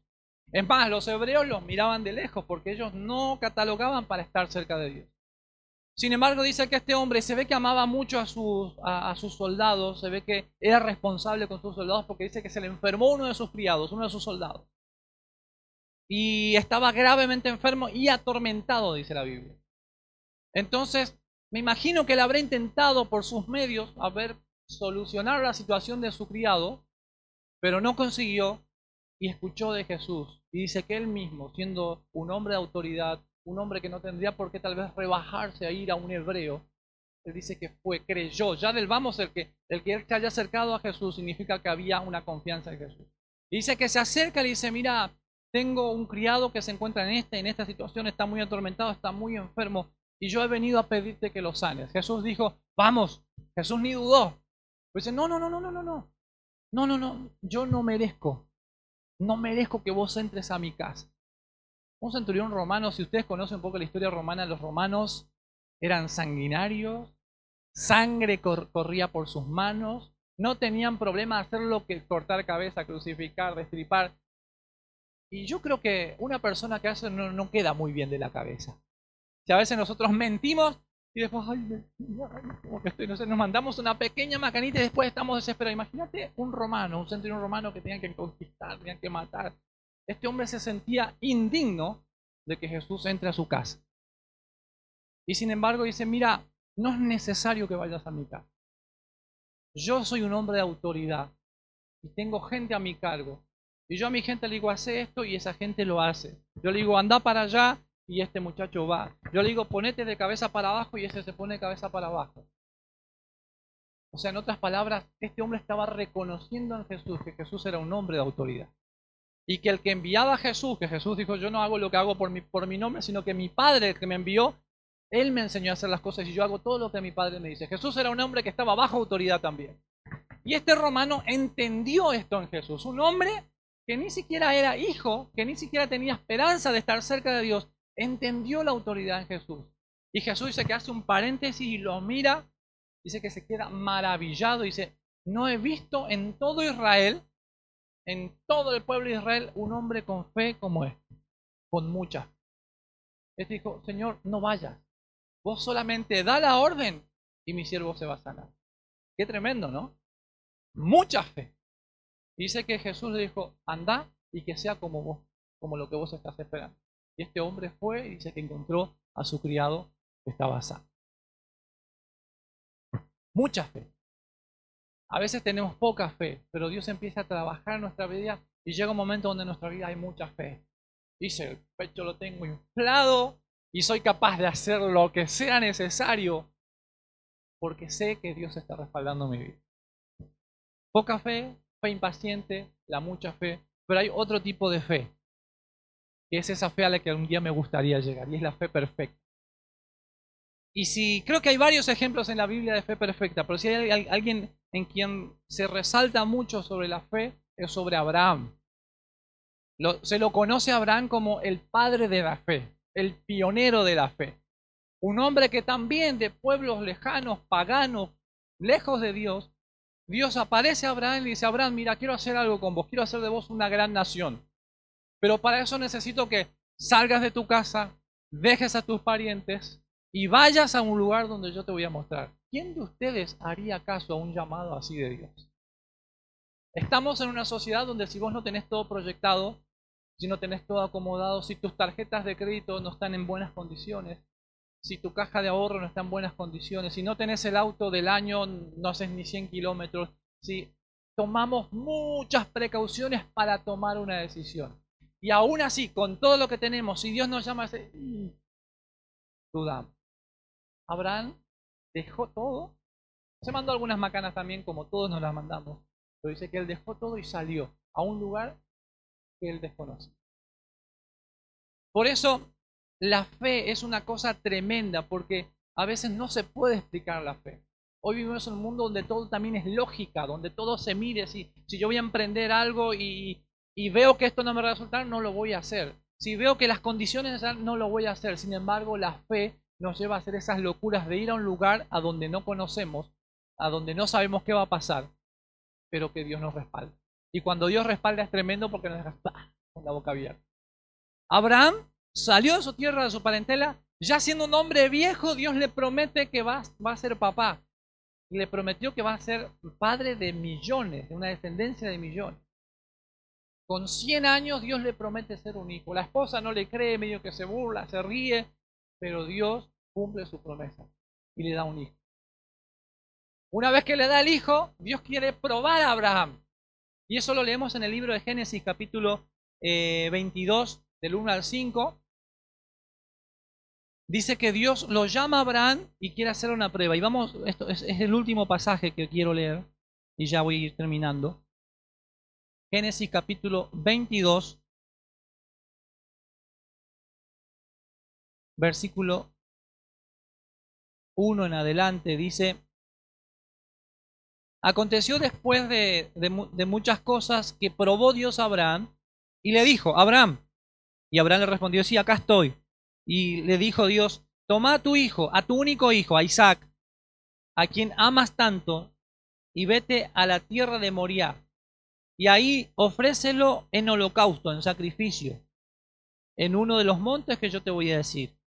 Speaker 1: Es más, los hebreos los miraban de lejos porque ellos no catalogaban para estar cerca de Dios. Sin embargo, dice que este hombre se ve que amaba mucho a sus, soldados, se ve que era responsable con sus soldados porque dice que se le enfermó uno de sus criados, uno de sus soldados. Y estaba gravemente enfermo y atormentado, dice la Biblia. Entonces, me imagino que él habrá intentado por sus medios haber solucionar la situación de su criado, pero no consiguió y escuchó de Jesús. Y dice que él mismo, siendo un hombre de autoridad, un hombre que no tendría por qué tal vez rebajarse a ir a un hebreo, él dice que fue, creyó. Ya del vamos, el que, el que él se haya acercado a Jesús significa que había una confianza en Jesús. Y dice que se acerca y le dice, mira, tengo un criado que se encuentra en esta, en esta situación, está muy atormentado, está muy enfermo, y yo he venido a pedirte que lo sanes. Jesús dijo, vamos, Jesús ni dudó. dice, no, no, no, no, no, no, no, no, no, no, yo no merezco no merezco que vos entres a mi casa. Un centurión romano, si ustedes conocen un poco la historia romana, los romanos eran sanguinarios, sangre corría por sus manos, no tenían problema hacer lo que cortar cabeza, crucificar, destripar. Y yo creo que una persona que hace no, no queda muy bien de la cabeza. Si a veces nosotros mentimos, y después, ay, como que estoy, no sé, nos mandamos una pequeña macanita y después estamos desesperados. Imagínate un romano, un centurión romano que tenían que conquistar, tenían que matar. Este hombre se sentía indigno de que Jesús entre a su casa. Y sin embargo dice, mira, no es necesario que vayas a mi casa. Yo soy un hombre de autoridad y tengo gente a mi cargo. Y yo a mi gente le digo, hace esto y esa gente lo hace. Yo le digo, anda para allá y este muchacho va. Yo le digo, ponete de cabeza para abajo y ese se pone de cabeza para abajo. O sea, en otras palabras, este hombre estaba reconociendo en Jesús que Jesús era un hombre de autoridad. Y que el que enviaba a Jesús, que Jesús dijo, yo no hago lo que hago por mi, por mi nombre, sino que mi Padre, que me envió, Él me enseñó a hacer las cosas y yo hago todo lo que mi Padre me dice. Jesús era un hombre que estaba bajo autoridad también. Y este romano entendió esto en Jesús. Un hombre que ni siquiera era hijo, que ni siquiera tenía esperanza de estar cerca de Dios, entendió la autoridad en Jesús. Y Jesús dice que hace un paréntesis y lo mira, dice que se queda maravillado, dice, no he visto en todo Israel, en todo el pueblo de Israel, un hombre con fe como este, con mucha. Este dijo, Señor, no vayas, vos solamente da la orden y mi siervo se va a sanar. Qué tremendo, ¿no? Mucha fe. Dice que Jesús le dijo, anda y que sea como vos, como lo que vos estás esperando. Y este hombre fue y dice que encontró a su criado que estaba sano. Mucha fe. A veces tenemos poca fe, pero Dios empieza a trabajar en nuestra vida y llega un momento donde en nuestra vida hay mucha fe. Dice, el pecho lo tengo inflado y soy capaz de hacer lo que sea necesario porque sé que Dios está respaldando mi vida. Poca fe, fe impaciente, la mucha fe, pero hay otro tipo de fe que es esa fe a la que un día me gustaría llegar, y es la fe perfecta. Y si creo que hay varios ejemplos en la Biblia de fe perfecta, pero si hay alguien en quien se resalta mucho sobre la fe, es sobre Abraham. se lo conoce a Abraham como el padre de la fe, el pionero de la fe. Un hombre que también de pueblos lejanos, paganos, lejos de Dios, Dios aparece a Abraham y dice, Abraham, mira, quiero hacer algo con vos, quiero hacer de vos una gran nación. Pero para eso necesito que salgas de tu casa, dejes a tus parientes y vayas a un lugar donde yo te voy a mostrar. ¿Quién de ustedes haría caso a un llamado así de Dios? Estamos en una sociedad donde si vos no tenés todo proyectado, si no tenés todo acomodado, si tus tarjetas de crédito no están en buenas condiciones, si tu caja de ahorro no está en buenas condiciones, si no tenés el auto del año, no haces ni 100 kilómetros, si tomamos muchas precauciones para tomar una decisión. Y aún así, con todo lo que tenemos, si Dios nos llama, mm, dudamos. Abraham dejó todo. Se mandó algunas macanas también, como todos nos las mandamos. Pero dice que él dejó todo y salió a un lugar que él desconoce. Por eso, la fe es una cosa tremenda, porque a veces no se puede explicar la fe. Hoy vivimos en un mundo donde todo también es lógica, donde todo se mire. Si, si yo voy a emprender algo y, y veo que esto no me va a resultar, no lo voy a hacer. Si veo que las condiciones no lo voy a hacer. Sin embargo, la fe nos lleva a hacer esas locuras de ir a un lugar a donde no conocemos, a donde no sabemos qué va a pasar, pero que Dios nos respalda. Y cuando Dios respalda es tremendo porque nos deja con la boca abierta. Abraham salió de su tierra, de su parentela, ya siendo un hombre viejo, Dios le promete que va, va a ser papá. Y le prometió que va a ser padre de millones, de una descendencia de millones. Con 100 años Dios le promete ser un hijo. La esposa no le cree, medio que se burla, se ríe, pero Dios cumple su promesa y le da un hijo. Una vez que le da el hijo, Dios quiere probar a Abraham. Y eso lo leemos en el libro de Génesis capítulo 22, eh, del 1 al 5. Dice que Dios lo llama a Abraham y quiere hacer una prueba. Y vamos, esto es, es el último pasaje que quiero leer y ya voy a ir terminando. Génesis capítulo 22, versículo 1 en adelante, dice, Aconteció después de, muchas cosas que probó Dios a Abraham y le dijo, Abraham, y Abraham le respondió, sí, acá estoy. Y le dijo Dios, toma a tu hijo, a tu único hijo, a Isaac, a quien amas tanto, y vete a la tierra de Moriah. Y ahí ofrécelo en holocausto, en sacrificio, en uno de los montes que yo te voy a decir.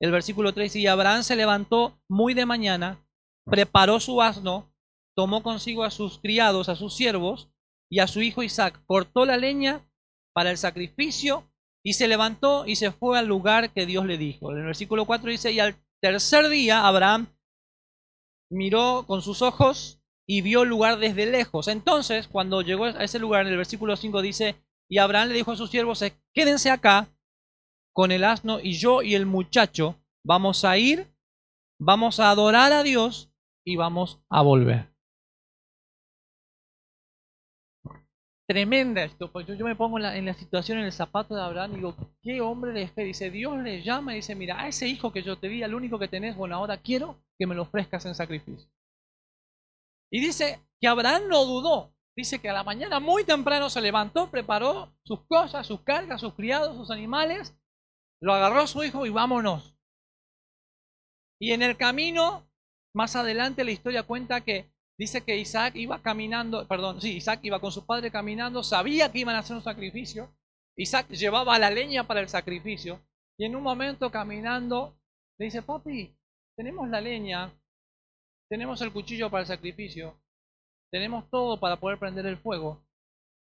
Speaker 1: El versículo 3 dice, y Abraham se levantó muy de mañana, preparó su asno, tomó consigo a sus criados, a sus siervos y a su hijo Isaac, cortó la leña para el sacrificio y se levantó y se fue al lugar que Dios le dijo. En el versículo 4 dice, y al tercer día Abraham miró con sus ojos y vio el lugar desde lejos. Entonces, cuando llegó a ese lugar, en el versículo 5 dice, y Abraham le dijo a sus siervos, quédense acá con el asno y yo y el muchacho vamos a ir, vamos a adorar a Dios y vamos a volver. tremenda esto, pues yo, me pongo en la, situación, en el zapato de Abraham y digo, qué hombre de fe. Dice, Dios le llama y dice, mira, a ese hijo que yo te di, al único que tenés, bueno, ahora quiero que me lo ofrezcas en sacrificio. Y dice que Abraham no dudó. Dice que a la mañana muy temprano se levantó, preparó sus cosas, sus cargas, sus criados, sus animales, lo agarró a su hijo y vámonos. Y en el camino, más adelante la historia cuenta que Dice que Isaac iba caminando, perdón, sí, Isaac iba con su padre caminando, sabía que iban a hacer un sacrificio. Isaac llevaba la leña para el sacrificio. Y en un momento caminando, le dice, papi, tenemos la leña, tenemos el cuchillo para el sacrificio, tenemos todo para poder prender el fuego.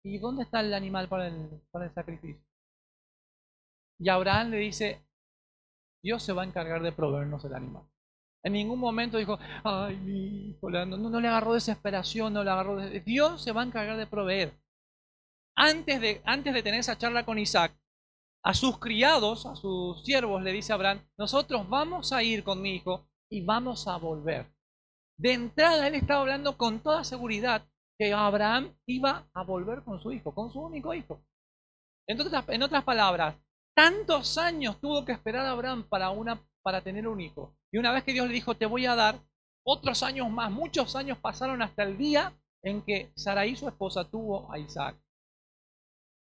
Speaker 1: ¿Y dónde está el animal para el, para el sacrificio? Y Abraham le dice, Dios se va a encargar de proveernos el animal. En ningún momento dijo, ay, mi hijo, no, le agarró desesperación, no le agarró... Dios se va a encargar de proveer. Antes de, antes de tener esa charla con Isaac, a sus criados, a sus siervos, le dice Abraham, nosotros vamos a ir con mi hijo y vamos a volver. De entrada, él estaba hablando con toda seguridad que Abraham iba a volver con su hijo, con su único hijo. Entonces, en otras palabras, tantos años tuvo que esperar Abraham para, una, para tener un hijo. Y una vez que Dios le dijo, te voy a dar, otros años más, muchos años pasaron hasta el día en que Saraí, su esposa, tuvo a Isaac.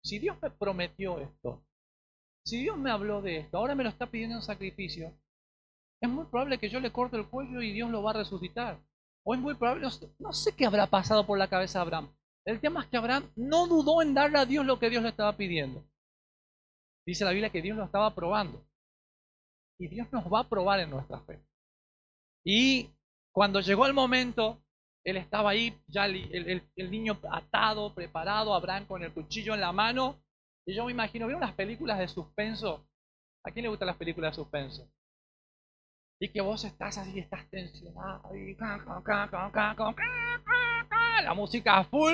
Speaker 1: Si Dios me prometió esto, si Dios me habló de esto, ahora me lo está pidiendo en sacrificio, es muy probable que yo le corte el cuello y Dios lo va a resucitar. O es muy probable, no sé qué habrá pasado por la cabeza de Abraham. El tema es que Abraham no dudó en darle a Dios lo que Dios le estaba pidiendo. Dice la Biblia que Dios lo estaba probando y Dios nos va a probar en nuestra fe. Y cuando llegó el momento, él estaba ahí, ya el, niño atado, preparado, Abraham con el cuchillo en la mano. Y yo me imagino, ¿vieron las películas de suspenso? ¿A quién le gustan las películas de suspenso? Y que vos estás así, estás tensionado, la música a full.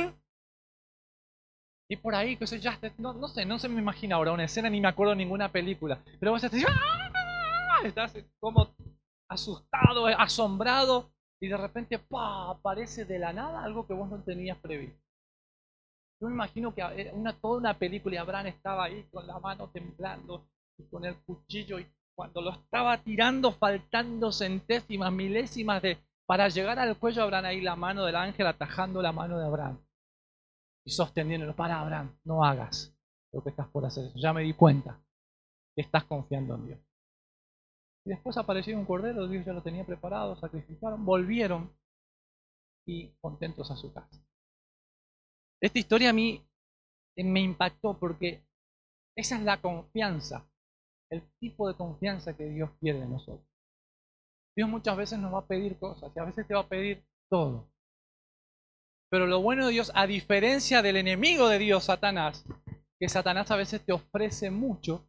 Speaker 1: Y por ahí, que ya, no, no sé, no se me imagina ahora una escena, ni me acuerdo ninguna película. Pero vos estás estás como asustado, asombrado, y de repente ¡pa! aparece de la nada algo que vos no tenías previsto. Yo me imagino que era una, toda una película y Abraham estaba ahí con la mano temblando y con el cuchillo y cuando lo estaba tirando faltando centésimas, milésimas de para llegar al cuello Abraham ahí la mano del ángel atajando la mano de Abraham y sosteniéndolo, para Abraham, no hagas lo que estás por hacer. Ya me di cuenta que estás confiando en Dios. Y después apareció un cordero, Dios ya lo tenía preparado, sacrificaron, volvieron y contentos a su casa. Esta historia a mí me impactó porque esa es la confianza, el tipo de confianza que Dios quiere de nosotros. Dios muchas veces nos va a pedir cosas y a veces te va a pedir todo. Pero lo bueno de Dios, a diferencia del enemigo de Dios, Satanás, que Satanás a veces te ofrece mucho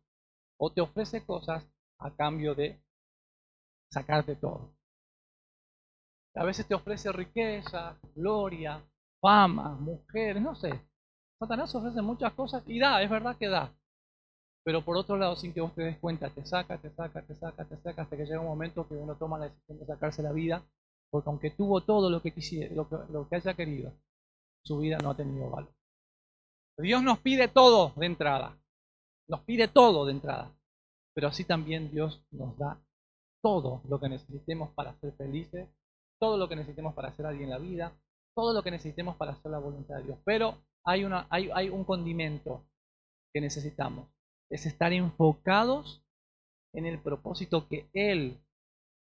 Speaker 1: o te ofrece cosas a cambio de sacarte todo. A veces te ofrece riqueza, gloria, fama, mujeres, no sé. Satanás ofrece muchas cosas y da, es verdad que da. Pero por otro lado, sin que vos te des cuenta, te saca, te saca, te saca, te saca, hasta que llega un momento que uno toma la decisión de sacarse la vida, porque aunque tuvo todo lo que quisiera, lo que, lo que haya querido, su vida no ha tenido valor. Dios nos pide todo de entrada, nos pide todo de entrada, pero así también Dios nos da todo lo que necesitemos para ser felices, todo lo que necesitemos para ser alguien en la vida, todo lo que necesitemos para hacer la voluntad de Dios. Pero hay, una, hay, hay un condimento que necesitamos, es estar enfocados en el propósito que Él,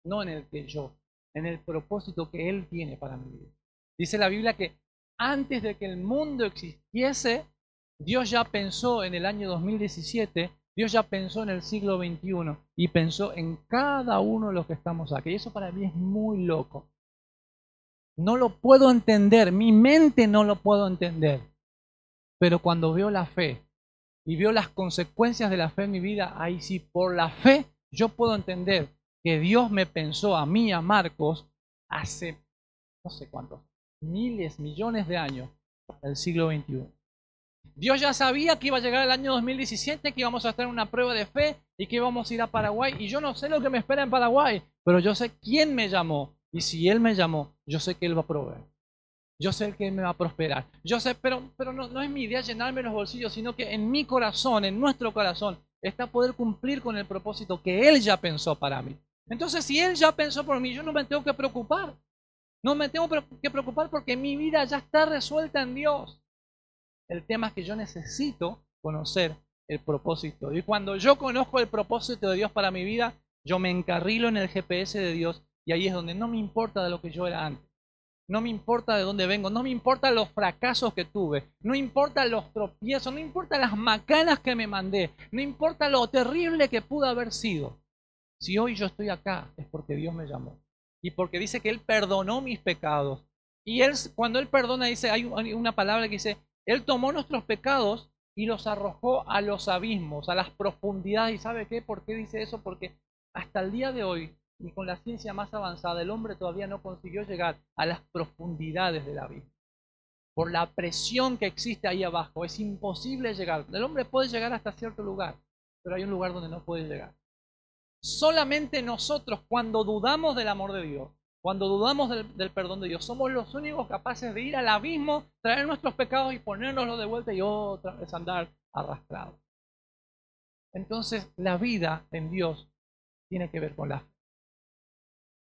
Speaker 1: no en el que yo, en el propósito que Él tiene para mi vida. Dice la Biblia que antes de que el mundo existiese, Dios ya pensó en el año 2017, Dios ya pensó en el siglo XXI y pensó en cada uno de los que estamos aquí. Y eso para mí es muy loco. No lo puedo entender, mi mente no lo puedo entender. Pero cuando veo la fe y veo las consecuencias de la fe en mi vida, ahí sí, por la fe, yo puedo entender que Dios me pensó a mí, a Marcos, hace no sé cuántos, miles, millones de años, el siglo XXI. Dios ya sabía que iba a llegar el año 2017, que íbamos a estar en una prueba de fe y que íbamos a ir a Paraguay. Y yo no sé lo que me espera en Paraguay, pero yo sé quién me llamó. Y si Él me llamó, yo sé que Él va a proveer. Yo sé que me va a prosperar. Yo sé, pero, pero no, no es mi idea llenarme los bolsillos, sino que en mi corazón, en nuestro corazón, está poder cumplir con el propósito que Él ya pensó para mí. Entonces, si Él ya pensó por mí, yo no me tengo que preocupar. No me tengo que preocupar porque mi vida ya está resuelta en Dios. El tema es que yo necesito conocer el propósito. Y cuando yo conozco el propósito de Dios para mi vida, yo me encarrilo en el GPS de Dios y ahí es donde no me importa de lo que yo era antes. No me importa de dónde vengo, no me importa los fracasos que tuve, no importa los tropiezos, no importa las macanas que me mandé, no importa lo terrible que pudo haber sido. Si hoy yo estoy acá es porque Dios me llamó y porque dice que Él perdonó mis pecados. Y él, cuando Él perdona, dice, hay una palabra que dice, Él tomó nuestros pecados y los arrojó a los abismos, a las profundidades. ¿Y sabe qué? ¿Por qué dice eso? Porque hasta el día de hoy ni con la ciencia más avanzada, el hombre todavía no consiguió llegar a las profundidades de la vida. Por la presión que existe ahí abajo, es imposible llegar. El hombre puede llegar hasta cierto lugar, pero hay un lugar donde no puede llegar. Solamente nosotros, cuando dudamos del amor de Dios, cuando dudamos del, perdón de Dios, somos los únicos capaces de ir al abismo, traer nuestros pecados y ponérnoslos de vuelta y otra vez andar arrastrados. Entonces, la vida en Dios tiene que ver con la fe.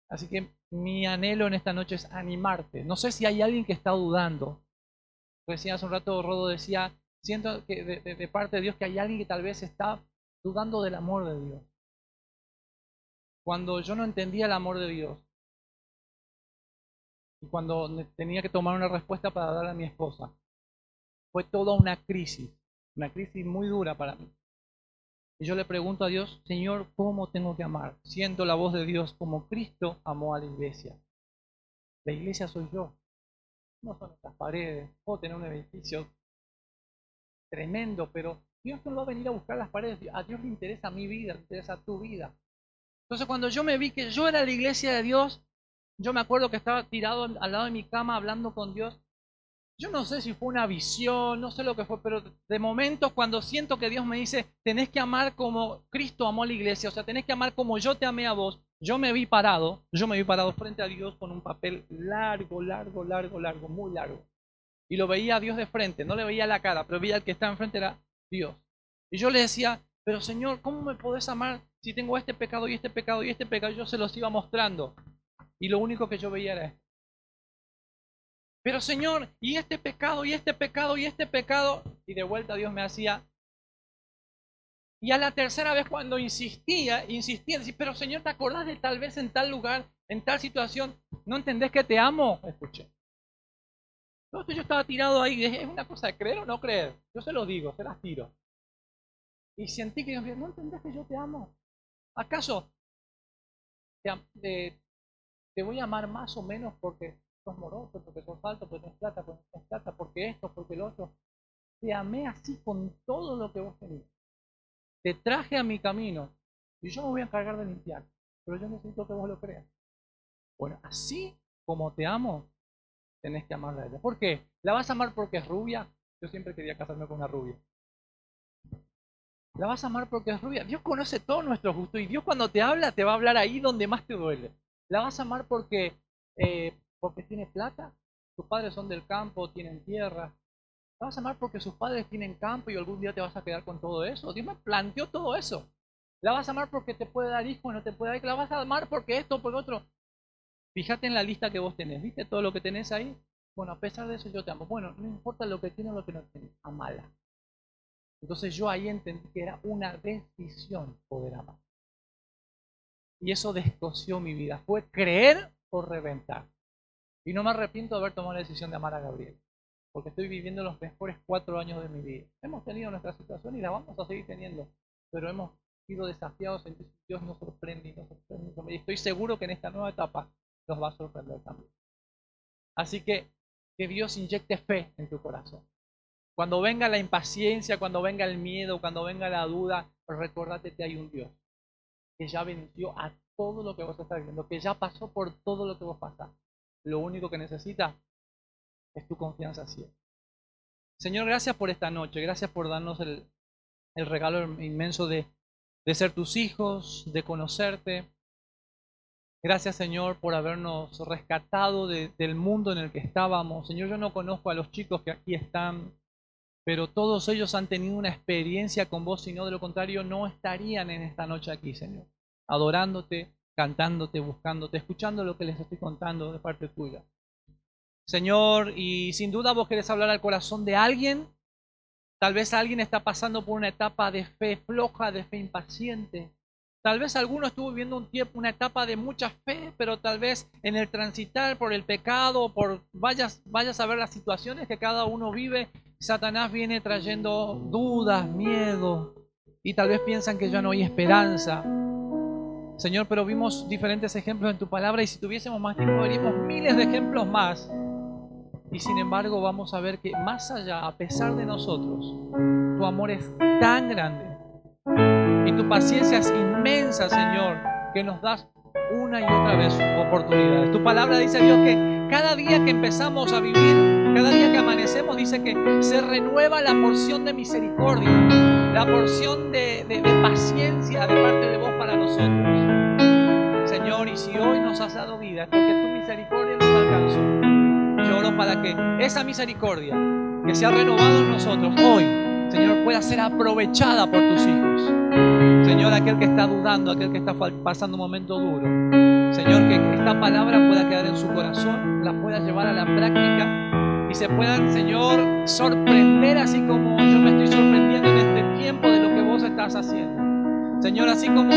Speaker 1: Así que mi anhelo en esta noche es animarte. No sé si hay alguien que está dudando. Recién hace un rato Rodo decía, siento que de, parte de Dios que hay alguien que tal vez está dudando del amor de Dios. Cuando yo no entendía el amor de Dios, y cuando tenía que tomar una respuesta para dar a mi esposa, fue toda una crisis, una crisis muy dura para mí. Y yo le pregunto a Dios, Señor, ¿cómo tengo que amar? Siento la voz de Dios como Cristo amó a la iglesia. La iglesia soy yo. No son estas paredes. Puedo tener un edificio tremendo, pero Dios no va a venir a buscar las paredes. A Dios le interesa mi vida, le interesa tu vida. Entonces cuando yo me vi que yo era la iglesia de Dios, yo me acuerdo que estaba tirado al lado de mi cama hablando con Dios yo no sé si fue una visión, no sé lo que fue, pero de momento cuando siento que Dios me dice, tenés que amar como Cristo amó a la iglesia, o sea, tenés que amar como yo te amé a vos, yo me vi parado, yo me vi parado frente a Dios con un papel largo, largo, largo, largo, muy largo. Y lo veía a Dios de frente, no le veía la cara, pero veía al que estaba enfrente era Dios. Y yo le decía, pero Señor, ¿cómo me podés amar si tengo este pecado y este pecado y este pecado? Yo se los iba mostrando. Y lo único que yo veía era esto. Pero Señor, y este pecado, y este pecado, y este pecado. Y de vuelta Dios me hacía, Y a la tercera vez cuando insistía, insistía, decía, pero Señor, ¿te acordás de tal vez en tal lugar, en tal situación? ¿No entendés que te amo? Escuché. Entonces yo estaba tirado ahí, es una cosa de creer o no creer. Yo se lo digo, se las tiro. Y sentí que Dios me ¿no entendés que yo te amo? ¿Acaso te, te, voy a amar más o menos porque sos moroso, porque sos alto, porque tenés plata, porque tenés plata, porque esto, porque el otro? Te amé así con todo lo que vos tenías te traje a mi camino y yo me voy a encargar de limpiar, pero yo necesito que vos lo creas. Bueno, así como te amo, tenés que amarla a ella. ¿Por qué? ¿La vas a amar porque es rubia? Yo siempre quería casarme con una rubia. La vas a amar porque es rubia. Dios conoce todo nuestro gusto y Dios cuando te habla te va a hablar ahí donde más te duele. La vas a amar porque, eh, porque tiene plata. Tus padres son del campo, tienen tierra, ¿La vas a amar porque sus padres tienen campo y algún día te vas a quedar con todo eso? Dios me planteó todo eso. ¿La vas a amar porque te puede dar hijos, no te puede dar? ¿La vas a amar porque esto, por otro? Fíjate en la lista que vos tenés. ¿Viste todo lo que tenés ahí? Bueno, a pesar de eso yo te amo. Bueno, no importa lo que tienes o lo que no tienes. Amala. Entonces yo ahí entendí que era una decisión poder amar. Y eso descoció mi vida. Fue creer o reventar. Y no me arrepiento de haber tomado la decisión de amar a Gabriel porque estoy viviendo los mejores cuatro años de mi vida. Hemos tenido nuestra situación y la vamos a seguir teniendo, pero hemos sido desafiados en que Dios nos sorprende y nos sorprende. Y estoy seguro que en esta nueva etapa nos va a sorprender también. Así que que Dios inyecte fe en tu corazón. Cuando venga la impaciencia, cuando venga el miedo, cuando venga la duda, recordate que hay un Dios que ya venció a todo lo que vos estás viviendo, que ya pasó por todo lo que vos pasás. Lo único que necesita es tu confianza ciega. Señor, gracias por esta noche, gracias por darnos el, regalo inmenso de, ser tus hijos, de conocerte. Gracias, Señor, por habernos rescatado del mundo en el que estábamos. Señor, yo no conozco a los chicos que aquí están, pero todos ellos han tenido una experiencia con vos, si no, de lo contrario, no estarían en esta noche aquí, Señor, adorándote, cantándote, buscándote, escuchando lo que les estoy contando de parte tuya. Señor, y sin duda vos querés hablar al corazón de alguien. Tal vez alguien está pasando por una etapa de fe floja, de fe impaciente. Tal vez alguno estuvo viviendo un tiempo, una etapa de mucha fe, pero tal vez en el transitar por el pecado, por vayas, vayas a ver las situaciones que cada uno vive, Satanás viene trayendo dudas, miedo, y tal vez piensan que ya no hay esperanza. Señor, pero vimos diferentes ejemplos en tu palabra y si tuviésemos más tiempo veríamos miles de ejemplos más y sin embargo vamos a ver que más allá, a pesar de nosotros, tu amor es tan grande y tu paciencia es inmensa, Señor, que nos das una y otra vez oportunidades. Tu palabra dice, Dios, que cada día que empezamos a vivir, cada día que amanecemos, dice que se renueva la porción de misericordia, la porción de, paciencia de parte de vos para nosotros. Y si hoy nos has dado vida, porque tu misericordia nos alcanzó para que esa misericordia que se ha renovado en nosotros hoy, Señor, pueda ser aprovechada por tus hijos. Señor, aquel que está dudando, aquel que está pasando un momento duro. Señor, que esta palabra pueda quedar en su corazón, la pueda llevar a la práctica y se puedan, Señor, sorprender así como yo me estoy sorprendiendo en este tiempo de lo que vos estás haciendo. Señor, así como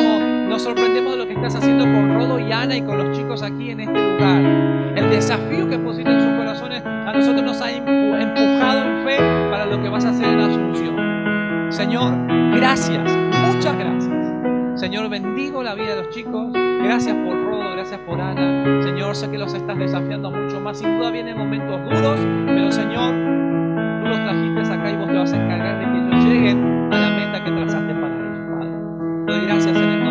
Speaker 1: nos sorprendemos de lo que estás haciendo con Rodo y Ana y con los chicos aquí en este lugar, el desafío que pusiste en sus corazones a nosotros nos ha empujado en fe para lo que vas a hacer en la Asunción. Señor, gracias, muchas gracias. Señor, bendigo la vida de los chicos. Gracias por Rodo, gracias por Ana. Señor, sé que los estás desafiando mucho más. Sin duda vienen momentos duros, pero Señor, tú los trajiste acá y vos te vas a encargar de que ellos lleguen gracias en el